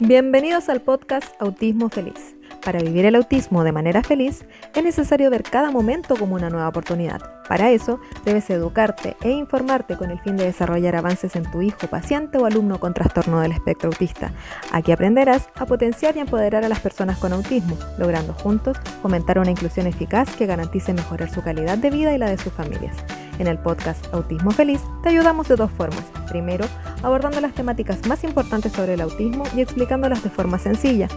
Bienvenidos al podcast Autismo Feliz. Para vivir el autismo de manera feliz es necesario ver cada momento como una nueva oportunidad. Para eso debes educarte e informarte con el fin de desarrollar avances en tu hijo, paciente o alumno con trastorno del espectro autista. Aquí aprenderás a potenciar y empoderar a las personas con autismo, logrando juntos fomentar una inclusión eficaz que garantice mejorar su calidad de vida y la de sus familias. En el podcast Autismo Feliz te ayudamos de dos formas. Primero, abordando las temáticas más importantes sobre el autismo y explicándolas de forma sencilla.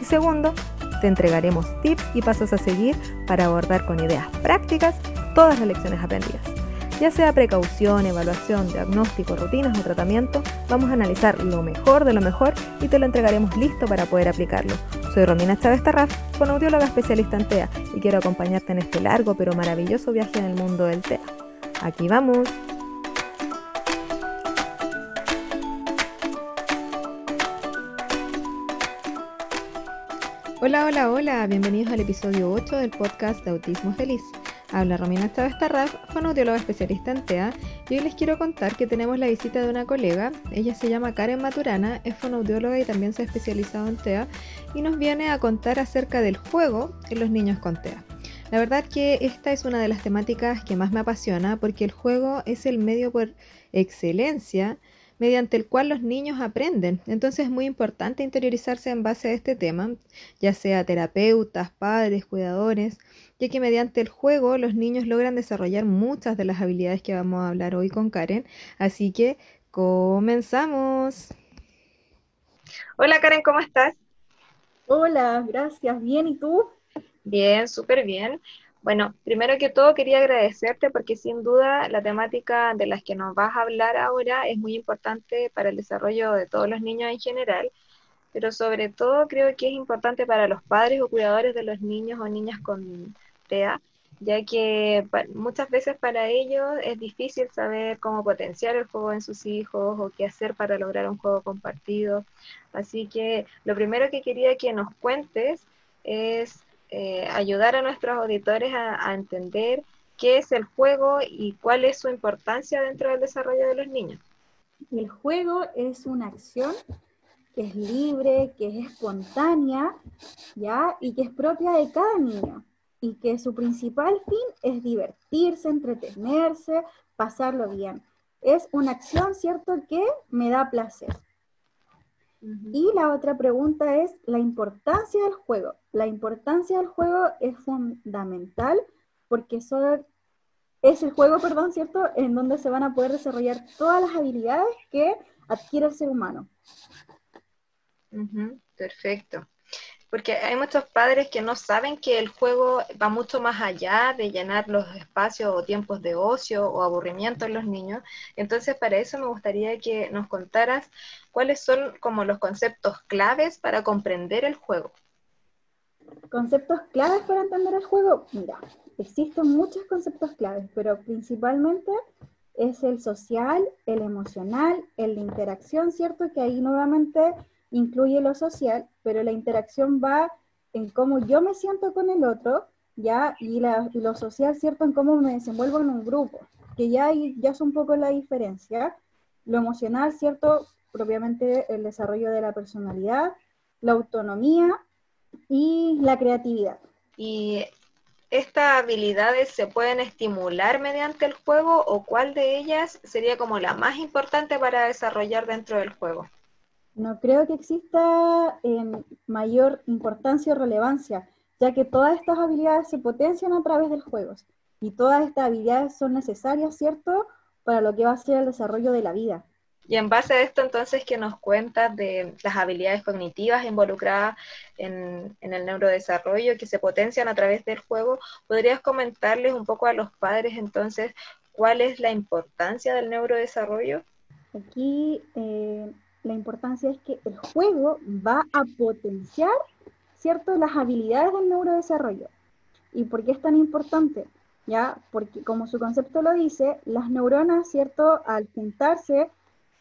Y segundo, te entregaremos tips y pasos a seguir para abordar con ideas prácticas todas las lecciones aprendidas. Ya sea precaución, evaluación, diagnóstico, rutinas o tratamiento, vamos a analizar lo mejor de lo mejor y te lo entregaremos listo para poder aplicarlo. Soy Romina Chávez Tarraf, fonoaudióloga especialista en TEA y quiero acompañarte en este largo pero maravilloso viaje en el mundo del TEA. Aquí vamos. Hola, hola, hola, bienvenidos al episodio 8 del podcast de Autismo Feliz. Habla Romina Chávez Tarraf, fonoaudióloga especialista en TEA, y hoy les quiero contar que tenemos la visita de una colega. Ella se llama Karen Maturana, es fonoaudióloga y también se ha especializado en TEA, y nos viene a contar acerca del juego en los niños con TEA. La verdad que esta es una de las temáticas que más me apasiona porque el juego es el medio por excelencia mediante el cual los niños aprenden. Entonces es muy importante interiorizarse en base a este tema, ya sea terapeutas, padres, cuidadores, ya que mediante el juego los niños logran desarrollar muchas de las habilidades que vamos a hablar hoy con Karen. Así que comenzamos. Hola Karen, ¿cómo estás? Hola, gracias. Bien, ¿y tú? Bien, súper bien. Bueno, primero que todo quería agradecerte porque sin duda la temática de las que nos vas a hablar ahora es muy importante para el desarrollo de todos los niños en general, pero sobre todo creo que es importante para los padres o cuidadores de los niños o niñas con TEA, ya que muchas veces para ellos es difícil saber cómo potenciar el juego en sus hijos o qué hacer para lograr un juego compartido. Así que lo primero que quería que nos cuentes es eh, ayudar a nuestros auditores a, entender qué es el juego y cuál es su importancia dentro del desarrollo de los niños. El juego es una acción que es libre, que es espontánea, ¿ya? Y que es propia de cada niño. Y que su principal fin es divertirse, entretenerse, pasarlo bien. Es una acción, ¿cierto?, que me da placer. Y la otra pregunta es la importancia del juego. La importancia del juego es fundamental porque es el juego, perdón, ¿cierto?, en donde se van a poder desarrollar todas las habilidades que adquiere el ser humano. Perfecto porque hay muchos padres que no saben que el juego va mucho más allá de llenar los espacios o tiempos de ocio o aburrimiento en los niños. Entonces, para eso me gustaría que nos contaras cuáles son como los conceptos claves para comprender el juego. Conceptos claves para entender el juego. Mira, existen muchos conceptos claves, pero principalmente es el social, el emocional, el de interacción, ¿cierto? Que ahí nuevamente incluye lo social, pero la interacción va en cómo yo me siento con el otro, ¿ya? Y, lo social, ¿cierto? En cómo me desenvuelvo en un grupo, que ya, ya es un poco la diferencia. Lo emocional, ¿cierto? Propiamente el desarrollo de la personalidad, la autonomía y la creatividad. ¿Y estas habilidades se pueden estimular mediante el juego o cuál de ellas sería como la más importante para desarrollar dentro del juego? No creo que exista em, mayor importancia o relevancia, ya que todas estas habilidades se potencian a través del juego y todas estas habilidades son necesarias, ¿cierto?, para lo que va a ser el desarrollo de la vida. Y en base a esto, entonces, que nos cuentas de las habilidades cognitivas involucradas en, en, el neurodesarrollo que se potencian a través del juego, ¿podrías comentarles un poco a los padres, entonces, cuál es la importancia del neurodesarrollo? Aquí eh, la importancia es que el juego va a potenciar, ¿cierto?, las habilidades del neurodesarrollo. ¿Y por qué es tan importante? ¿Ya? Porque como su concepto lo dice, las neuronas, ¿cierto?, al juntarse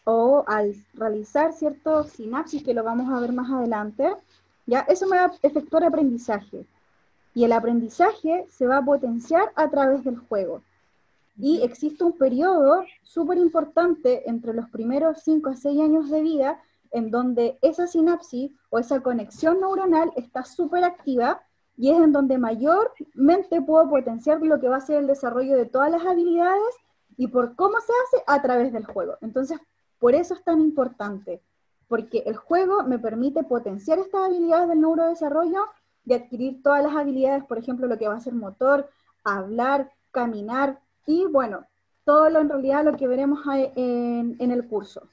o al realizar cierto sinapsis, que lo vamos a ver más adelante, ¿ya? Eso me va a efectuar aprendizaje. Y el aprendizaje se va a potenciar a través del juego. Y existe un periodo súper importante entre los primeros 5 a 6 años de vida en donde esa sinapsis o esa conexión neuronal está súper activa y es en donde mayormente puedo potenciar lo que va a ser el desarrollo de todas las habilidades y por cómo se hace a través del juego. Entonces, por eso es tan importante, porque el juego me permite potenciar estas habilidades del neurodesarrollo y adquirir todas las habilidades, por ejemplo, lo que va a ser motor, hablar, caminar y bueno, todo lo en realidad lo que veremos en, en el curso.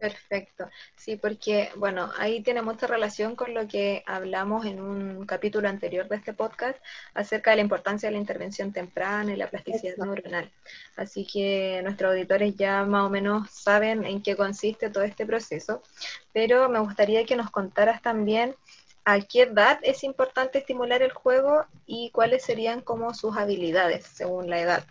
Perfecto, sí, porque bueno, ahí tiene mucha relación con lo que hablamos en un capítulo anterior de este podcast acerca de la importancia de la intervención temprana y la plasticidad neuronal. Así que nuestros auditores ya más o menos saben en qué consiste todo este proceso, pero me gustaría que nos contaras también a qué edad es importante estimular el juego y cuáles serían como sus habilidades según la edad.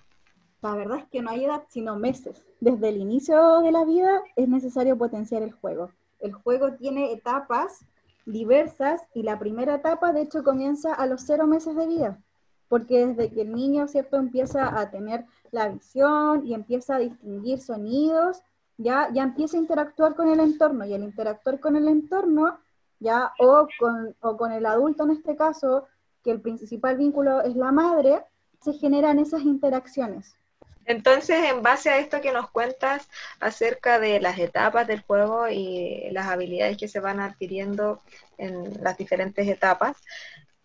La verdad es que no hay edad, sino meses. Desde el inicio de la vida es necesario potenciar el juego. El juego tiene etapas diversas y la primera etapa, de hecho, comienza a los cero meses de vida, porque desde que el niño, ¿cierto?, empieza a tener la visión y empieza a distinguir sonidos, ya, ya empieza a interactuar con el entorno y al interactuar con el entorno, ya, o con, o con el adulto en este caso, que el principal vínculo es la madre, se generan esas interacciones. Entonces, en base a esto que nos cuentas acerca de las etapas del juego y las habilidades que se van adquiriendo en las diferentes etapas,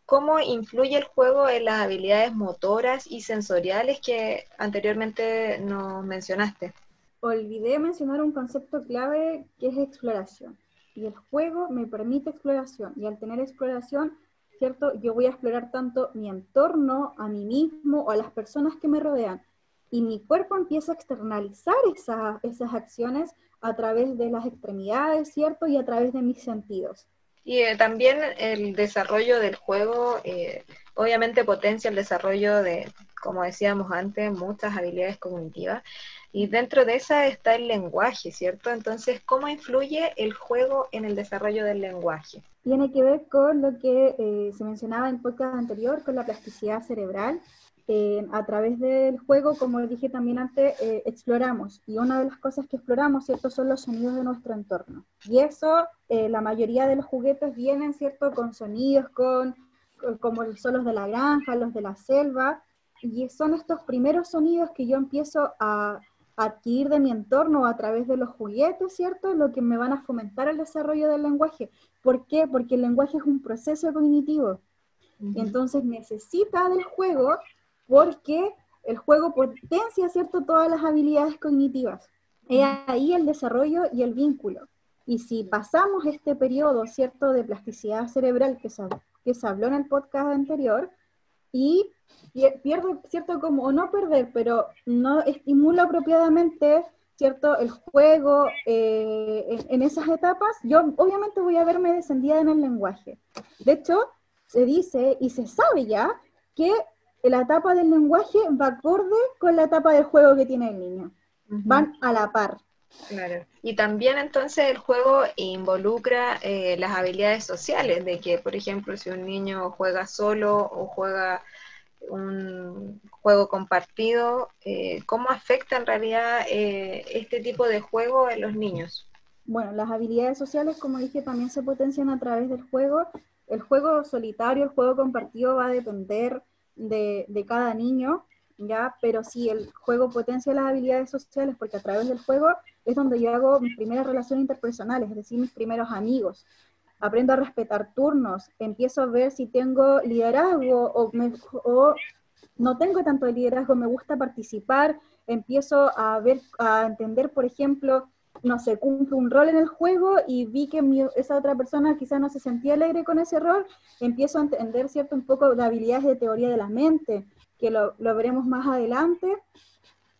¿cómo influye el juego en las habilidades motoras y sensoriales que anteriormente nos mencionaste? Olvidé mencionar un concepto clave que es exploración. Y el juego me permite exploración. Y al tener exploración, ¿cierto? Yo voy a explorar tanto mi entorno, a mí mismo o a las personas que me rodean y mi cuerpo empieza a externalizar esas acciones a través de las extremidades, ¿cierto? Y a través de mis sentidos. Y eh, también el desarrollo del juego, eh, obviamente potencia el desarrollo de, como decíamos antes, muchas habilidades cognitivas. Y dentro de esa está el lenguaje, ¿cierto? Entonces, ¿cómo influye el juego en el desarrollo del lenguaje? Tiene que ver con lo que eh, se mencionaba en el podcast anterior, con la plasticidad cerebral, eh, a través del juego, como dije también antes, eh, exploramos. Y una de las cosas que exploramos, ¿cierto?, son los sonidos de nuestro entorno. Y eso, eh, la mayoría de los juguetes vienen, ¿cierto?, con sonidos, con, como son los de la granja, los de la selva. Y son estos primeros sonidos que yo empiezo a, adquirir de mi entorno a través de los juguetes, ¿cierto? Lo que me van a fomentar el desarrollo del lenguaje. ¿Por qué? Porque el lenguaje es un proceso cognitivo. Entonces necesita del juego porque el juego potencia, ¿cierto?, todas las habilidades cognitivas. Es ahí el desarrollo y el vínculo. Y si pasamos este periodo, ¿cierto?, de plasticidad cerebral que se, que se habló en el podcast anterior, y pierde, ¿cierto?, como, o no perder, pero no estimula apropiadamente, ¿cierto?, el juego eh, en, en, esas etapas, yo obviamente voy a verme descendida en el lenguaje. De hecho, se dice y se sabe ya que la etapa del lenguaje va acorde con la etapa del juego que tiene el niño. Van a la par. Claro. Y también entonces el juego involucra eh, las habilidades sociales, de que, por ejemplo, si un niño juega solo o juega un juego compartido, eh, ¿cómo afecta en realidad eh, este tipo de juego en los niños? Bueno, las habilidades sociales, como dije, también se potencian a través del juego. El juego solitario, el juego compartido va a depender de, cada niño, ¿ya? Pero sí, el juego potencia las habilidades sociales porque a través del juego es donde yo hago mis primeras relaciones interpersonales, es decir, mis primeros amigos. Aprendo a respetar turnos, empiezo a ver si tengo liderazgo o, o no tengo tanto liderazgo, me gusta participar, empiezo a ver, a entender, por ejemplo, no sé, cumple un rol en el juego y vi que esa otra persona quizás no se sentía alegre con ese rol, empiezo a entender, ¿cierto?, un poco de habilidades de teoría de la mente, que lo, veremos más adelante,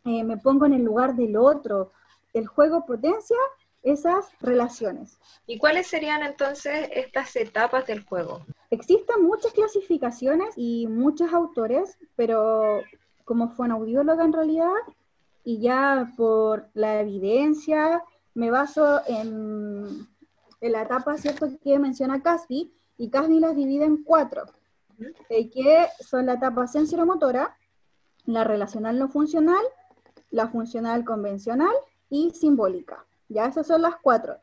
eh, me pongo en el lugar del otro. El juego potencia esas relaciones. ¿Y cuáles serían entonces estas etapas del juego? Existen muchas clasificaciones y muchos autores, pero como fue un audióloga en realidad, y ya por la evidencia me baso en, la etapa ¿cierto? que menciona Casby, y Casby las divide en cuatro, eh, que son la etapa sensoromotora, la relacional no funcional, la funcional convencional y simbólica. Ya esas son las cuatro.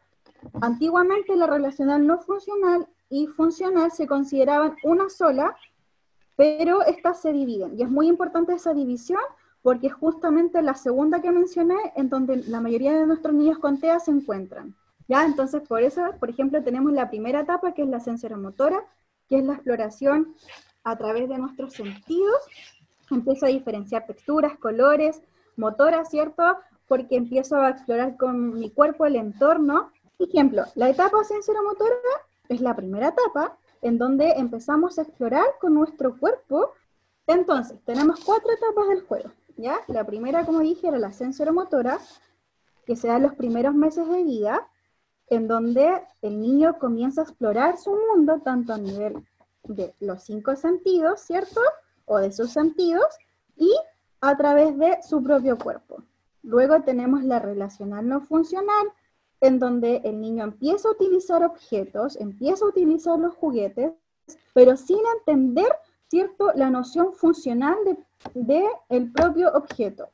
Antiguamente la relacional no funcional y funcional se consideraban una sola, pero estas se dividen. Y es muy importante esa división porque es justamente la segunda que mencioné en donde la mayoría de nuestros niños con TEA se encuentran. ¿Ya? Entonces, por eso, por ejemplo, tenemos la primera etapa que es la sensoromotora, que es la exploración a través de nuestros sentidos. Empiezo a diferenciar texturas, colores, motoras, ¿cierto? Porque empiezo a explorar con mi cuerpo el entorno. Ejemplo, la etapa sensoromotora es la primera etapa en donde empezamos a explorar con nuestro cuerpo. Entonces, tenemos cuatro etapas del juego. ¿ya? La primera, como dije, era la sensoromotora, que se da en los primeros meses de vida, en donde el niño comienza a explorar su mundo, tanto a nivel de los cinco sentidos, ¿cierto? O de sus sentidos, y a través de su propio cuerpo. Luego tenemos la relacional no funcional, en donde el niño empieza a utilizar objetos, empieza a utilizar los juguetes, pero sin entender, ¿cierto?, la noción funcional de, el propio objeto.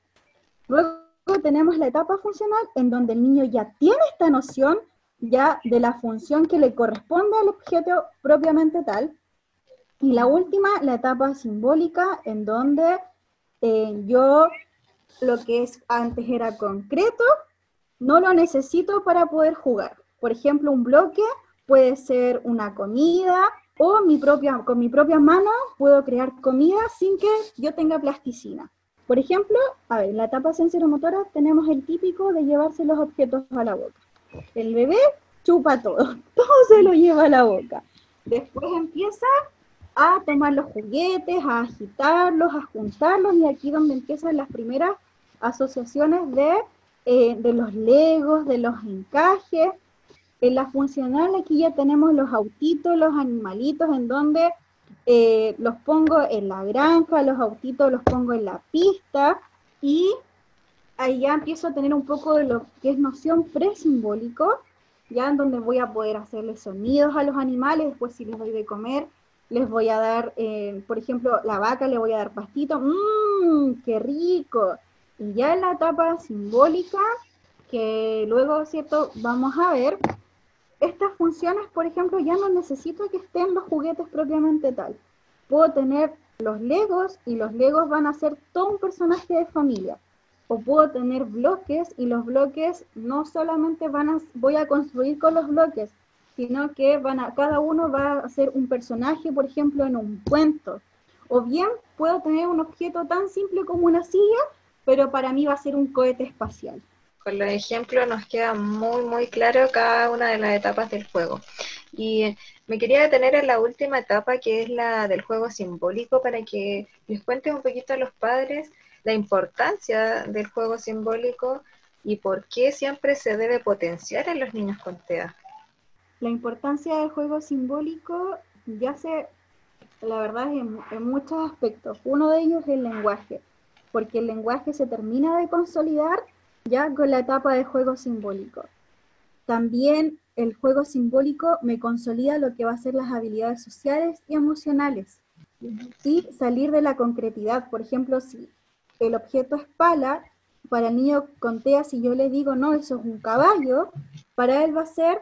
Luego tenemos la etapa funcional, en donde el niño ya tiene esta noción ya de la función que le corresponde al objeto propiamente tal. Y la última, la etapa simbólica, en donde eh, yo lo que es antes era concreto, no lo necesito para poder jugar. Por ejemplo, un bloque puede ser una comida o mi propia, con mi propia mano puedo crear comida sin que yo tenga plasticina. Por ejemplo, a ver, en la etapa sensoromotora tenemos el típico de llevarse los objetos a la boca. El bebé chupa todo, todo se lo lleva a la boca. Después empieza a tomar los juguetes, a agitarlos, a juntarlos, y aquí donde empiezan las primeras asociaciones de, eh, de los legos, de los encajes. En la funcional aquí ya tenemos los autitos, los animalitos, en donde eh, los pongo en la granja, los autitos los pongo en la pista, y ahí ya empiezo a tener un poco de lo que es noción presimbólico, ya en donde voy a poder hacerle sonidos a los animales, después si les doy de comer, les voy a dar, eh, por ejemplo, la vaca le voy a dar pastito, mmm, qué rico. Y ya en la etapa simbólica, que luego, ¿cierto? Vamos a ver, estas funciones, por ejemplo, ya no necesito que estén los juguetes propiamente tal. Puedo tener los legos y los legos van a ser todo un personaje de familia o puedo tener bloques y los bloques no solamente van a, voy a construir con los bloques, sino que van a, cada uno va a ser un personaje, por ejemplo, en un cuento. O bien puedo tener un objeto tan simple como una silla, pero para mí va a ser un cohete espacial. Con los ejemplos nos queda muy, muy claro cada una de las etapas del juego. Y me quería detener en la última etapa, que es la del juego simbólico, para que les cuentes un poquito a los padres la importancia del juego simbólico y por qué siempre se debe potenciar en los niños con TEA. La importancia del juego simbólico ya se, la verdad, en, en muchos aspectos. Uno de ellos es el lenguaje, porque el lenguaje se termina de consolidar ya con la etapa de juego simbólico. También el juego simbólico me consolida lo que va a ser las habilidades sociales y emocionales. Y salir de la concretidad, por ejemplo, si el objeto es pala, para el niño con TEA, si yo le digo, no, eso es un caballo, para él va a ser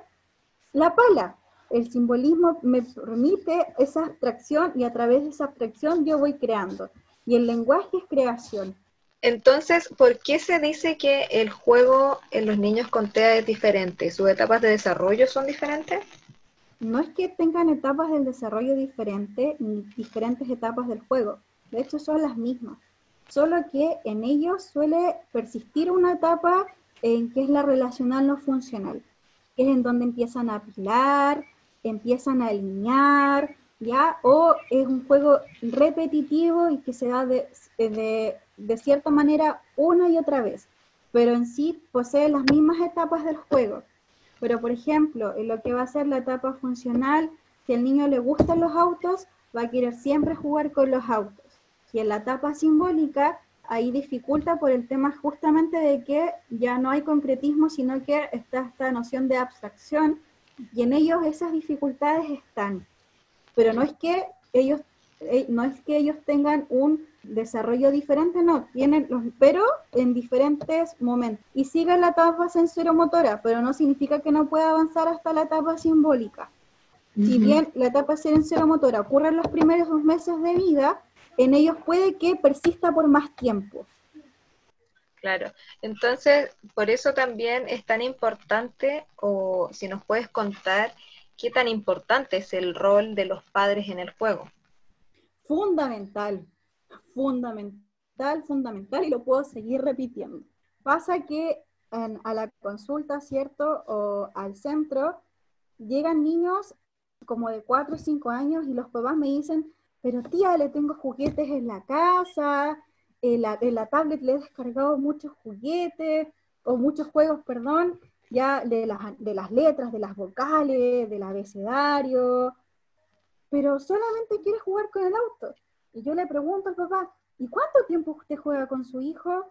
la pala. El simbolismo me permite esa abstracción y a través de esa abstracción yo voy creando. Y el lenguaje es creación. Entonces, ¿por qué se dice que el juego en los niños con TEA es diferente? ¿Sus etapas de desarrollo son diferentes? No es que tengan etapas del desarrollo diferentes ni diferentes etapas del juego. De hecho, son las mismas solo que en ellos suele persistir una etapa en que es la relacional no funcional, que es en donde empiezan a apilar, empiezan a alinear, ¿ya? O es un juego repetitivo y que se da de, de cierta manera una y otra vez, pero en sí posee las mismas etapas del juego. Pero, por ejemplo, en lo que va a ser la etapa funcional, si al niño le gustan los autos, va a querer siempre jugar con los autos. Y en la etapa simbólica, ahí dificulta por el tema justamente de que ya no hay concretismo, sino que está esta noción de abstracción, y en ellos esas dificultades están. Pero no es que ellos, eh, no es que ellos tengan un desarrollo diferente, no, tienen los, pero en diferentes momentos. Y sigue la etapa sensoromotora, pero no significa que no pueda avanzar hasta la etapa simbólica. Si bien la etapa sensoromotora ocurre en los primeros dos meses de vida, en ellos puede que persista por más tiempo. Claro, entonces por eso también es tan importante, o si nos puedes contar, qué tan importante es el rol de los padres en el juego. Fundamental, fundamental, fundamental, y lo puedo seguir repitiendo. Pasa que a la consulta, ¿cierto? O al centro, llegan niños como de 4 o 5 años y los papás me dicen, pero tía, le tengo juguetes en la casa, en la, tablet le he descargado muchos juguetes, o muchos juegos, perdón, ya de las, de las letras, de las vocales, del abecedario, pero solamente quiere jugar con el auto. Y yo le pregunto al papá, ¿y cuánto tiempo usted juega con su hijo?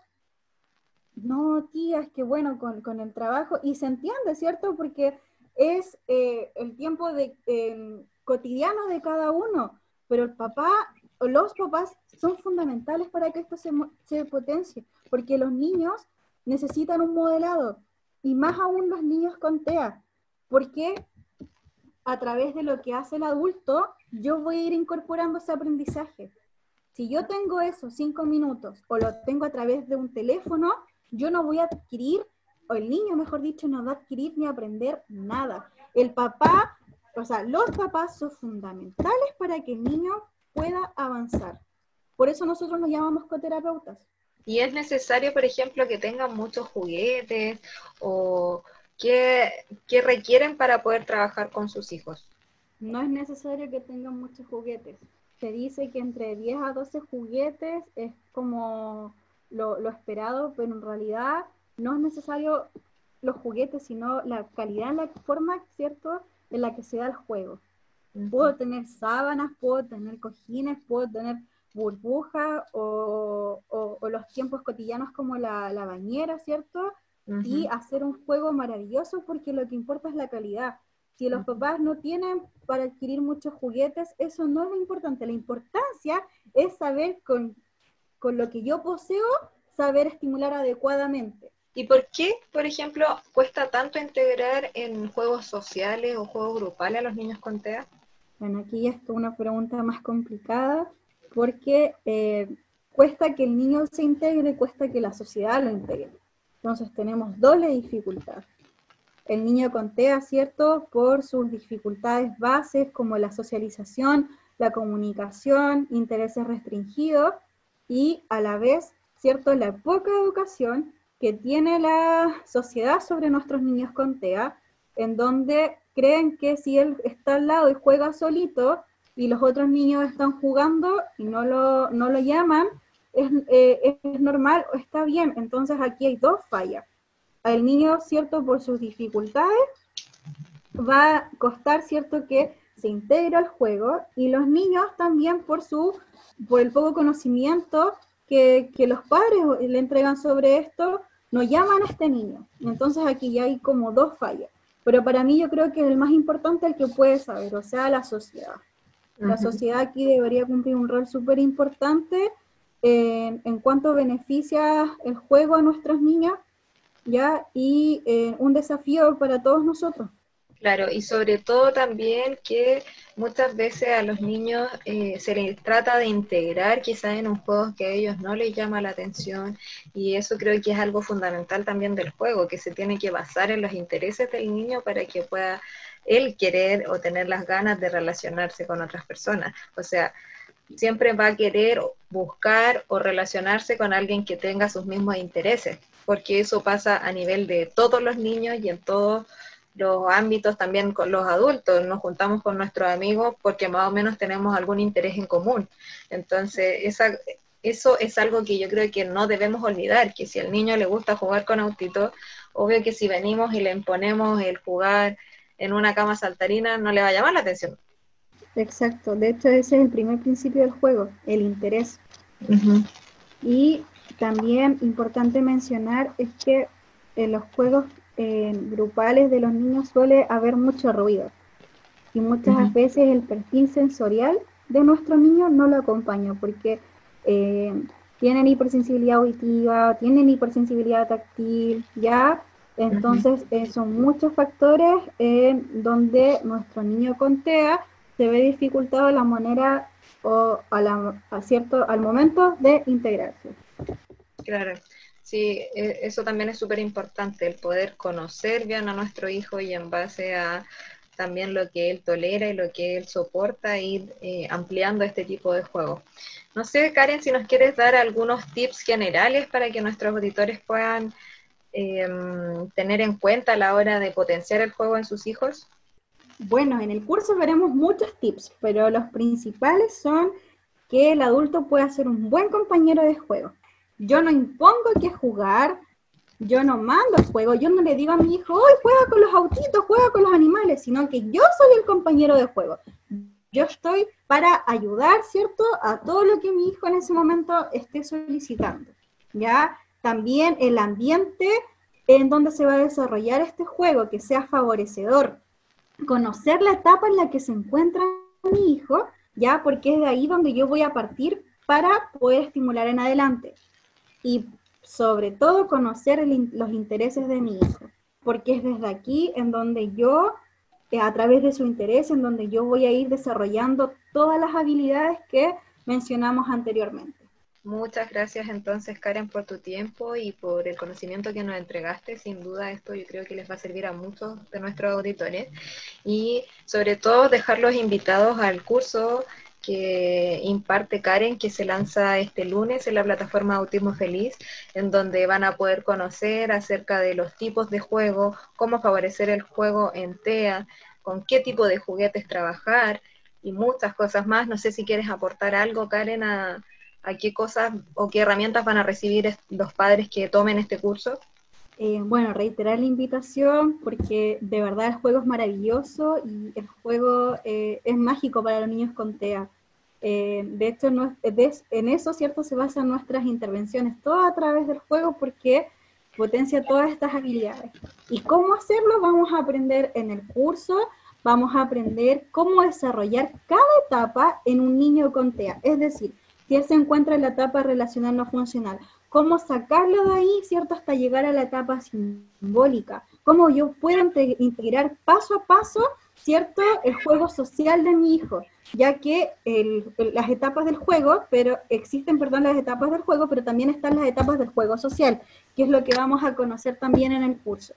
No, tía, es que bueno, con, con el trabajo, y se entiende, ¿cierto? Porque es eh, el tiempo de, em, cotidiano de cada uno, pero el papá o los papás son fundamentales para que esto se, se potencie, porque los niños necesitan un modelado, y más aún los niños con TEA, porque a través de lo que hace el adulto, yo voy a ir incorporando ese aprendizaje. Si yo tengo eso cinco minutos o lo tengo a través de un teléfono, yo no voy a adquirir, o el niño, mejor dicho, no va a adquirir ni aprender nada. El papá, o sea, los papás son fundamentales para que el niño pueda avanzar. Por eso nosotros nos llamamos coterapeutas. Y es necesario, por ejemplo, que tengan muchos juguetes o qué, requieren para poder trabajar con sus hijos. No es necesario que tengan muchos juguetes. Se dice que entre 10 a 12 juguetes es como lo, esperado, pero en realidad no es necesario los juguetes, sino la calidad en la forma, ¿cierto?, en la que se da el juego. Puedo tener sábanas, puedo tener cojines, puedo tener burbuja o, los tiempos cotidianos como la, bañera, ¿cierto? Y hacer un juego maravilloso porque lo que importa es la calidad. Si los papás no tienen para adquirir muchos juguetes, eso no es lo importante. La importancia es saber con, con lo que yo poseo, saber estimular adecuadamente. ¿Y por qué, por ejemplo, cuesta tanto integrar en juegos sociales o juegos grupales a los niños con TEA? Bueno, aquí es una pregunta más complicada porque eh, cuesta que el niño se integre, cuesta que la sociedad lo integre. Entonces tenemos doble dificultad. El niño con TEA, ¿cierto? Por sus dificultades bases como la socialización, la comunicación, intereses restringidos y a la vez, ¿cierto? La poca educación que tiene la sociedad sobre nuestros niños con TEA, en donde creen que si él está al lado y juega solito, y los otros niños están jugando y no lo, no lo llaman, es, eh, es normal o está bien. Entonces aquí hay dos fallas. Al niño, ¿cierto? Por sus dificultades, va a costar, ¿cierto? Que se integre al juego y los niños también por su por el poco conocimiento que, que, los padres le entregan sobre esto, no llaman a este niño. Entonces aquí ya hay como dos fallas. Pero para mí yo creo que el más importante es el que puede saber, o sea, la sociedad. La sociedad aquí debería cumplir un rol súper importante en cuanto beneficia el juego a nuestros niños, ¿ya? Y eh, un desafío para todos nosotros. Claro, y sobre todo también que muchas veces a los niños eh, se les trata de integrar quizás en un juego que a ellos no les llama la atención y eso creo que es algo fundamental también del juego, que se tiene que basar en los intereses del niño para que pueda el querer o tener las ganas de relacionarse con otras personas. O sea, siempre va a querer buscar o relacionarse con alguien que tenga sus mismos intereses, porque eso pasa a nivel de todos los niños y en todos los ámbitos también con los adultos. Nos juntamos con nuestros amigos porque más o menos tenemos algún interés en común. Entonces, esa, eso es algo que yo creo que no debemos olvidar, que si al niño le gusta jugar con autitos, obvio que si venimos y le imponemos el jugar en una cama saltarina no le va a llamar la atención. Exacto, de hecho ese es el primer principio del juego, el interés. Y también importante mencionar es que en los juegos eh, grupales de los niños suele haber mucho ruido y muchas veces el perfil sensorial de nuestro niño no lo acompaña porque eh, tienen hipersensibilidad auditiva, tienen hipersensibilidad táctil, ¿ya? Entonces, eh, son muchos factores donde nuestro niño con TEA se ve dificultado la manera o a, cierto, al momento de integrarse. Claro, sí, e, eso también es súper importante, el poder conocer bien a nuestro hijo y en base a también lo que él tolera y lo que él soporta, ir eh, ampliando este tipo de juegos. No sé, Karen, si nos quieres dar algunos tips generales para que nuestros auditores puedan em, tener en cuenta a la hora de potenciar el juego en sus hijos. Bueno, en el curso veremos muchos tips, pero los principales son que el adulto pueda ser un buen compañero de juego. Yo no impongo que jugar, yo no mando el juego, yo no le digo a mi hijo, hoy juega con los autitos, juega con los animales, sino que yo soy el compañero de juego. Yo estoy para ayudar, ¿cierto?, a todo lo que mi hijo en ese momento esté solicitando. ¿Ya? También el ambiente en donde se va a desarrollar este juego, que sea favorecedor, conocer la etapa en la que se encuentra mi hijo, ya porque es de ahí donde yo voy a partir para poder estimular en adelante. Y sobre todo conocer los intereses de mi hijo, porque es desde aquí en donde yo, eh, a través de su interés, en donde yo voy a ir desarrollando todas las habilidades que mencionamos anteriormente. Muchas gracias entonces Karen por tu tiempo y por el conocimiento que nos entregaste. Sin duda esto yo creo que les va a servir a muchos de nuestros auditores y sobre todo dejarlos invitados al curso que imparte Karen, que se lanza este lunes en la plataforma Autismo Feliz, en donde van a poder conocer acerca de los tipos de juego, cómo favorecer el juego en TEA, con qué tipo de juguetes trabajar y muchas cosas más. No sé si quieres aportar algo, Karen, a, a qué cosas o qué herramientas van a recibir los padres que tomen este curso? Eh, bueno, reiterar la invitación porque de verdad el juego es maravilloso y el juego eh, es mágico para los niños con TEA. Eh, de hecho, en eso, ¿cierto? Se basan nuestras intervenciones, todo a través del juego porque potencia todas estas habilidades. ¿Y cómo hacerlo? Vamos a aprender en el curso, vamos a aprender cómo desarrollar cada etapa en un niño con TEA. Es decir, si él se encuentra en la etapa relacional no funcional, cómo sacarlo de ahí, ¿cierto? Hasta llegar a la etapa simbólica, cómo yo puedo integrar paso a paso, ¿cierto? El juego social de mi hijo, ya que las etapas del juego, pero existen, perdón, las etapas del juego, pero también están las etapas del juego social, que es lo que vamos a conocer también en el curso.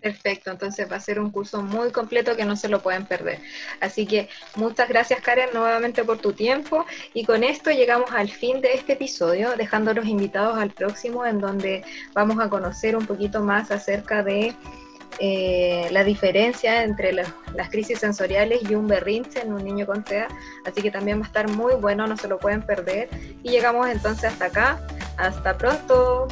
Perfecto, entonces va a ser un curso muy completo que no se lo pueden perder. Así que muchas gracias Karen nuevamente por tu tiempo y con esto llegamos al fin de este episodio, dejando los invitados al próximo en donde vamos a conocer un poquito más acerca de eh, la diferencia entre las crisis sensoriales y un berrinche en un niño con TEA. Así que también va a estar muy bueno, no se lo pueden perder. Y llegamos entonces hasta acá. Hasta pronto.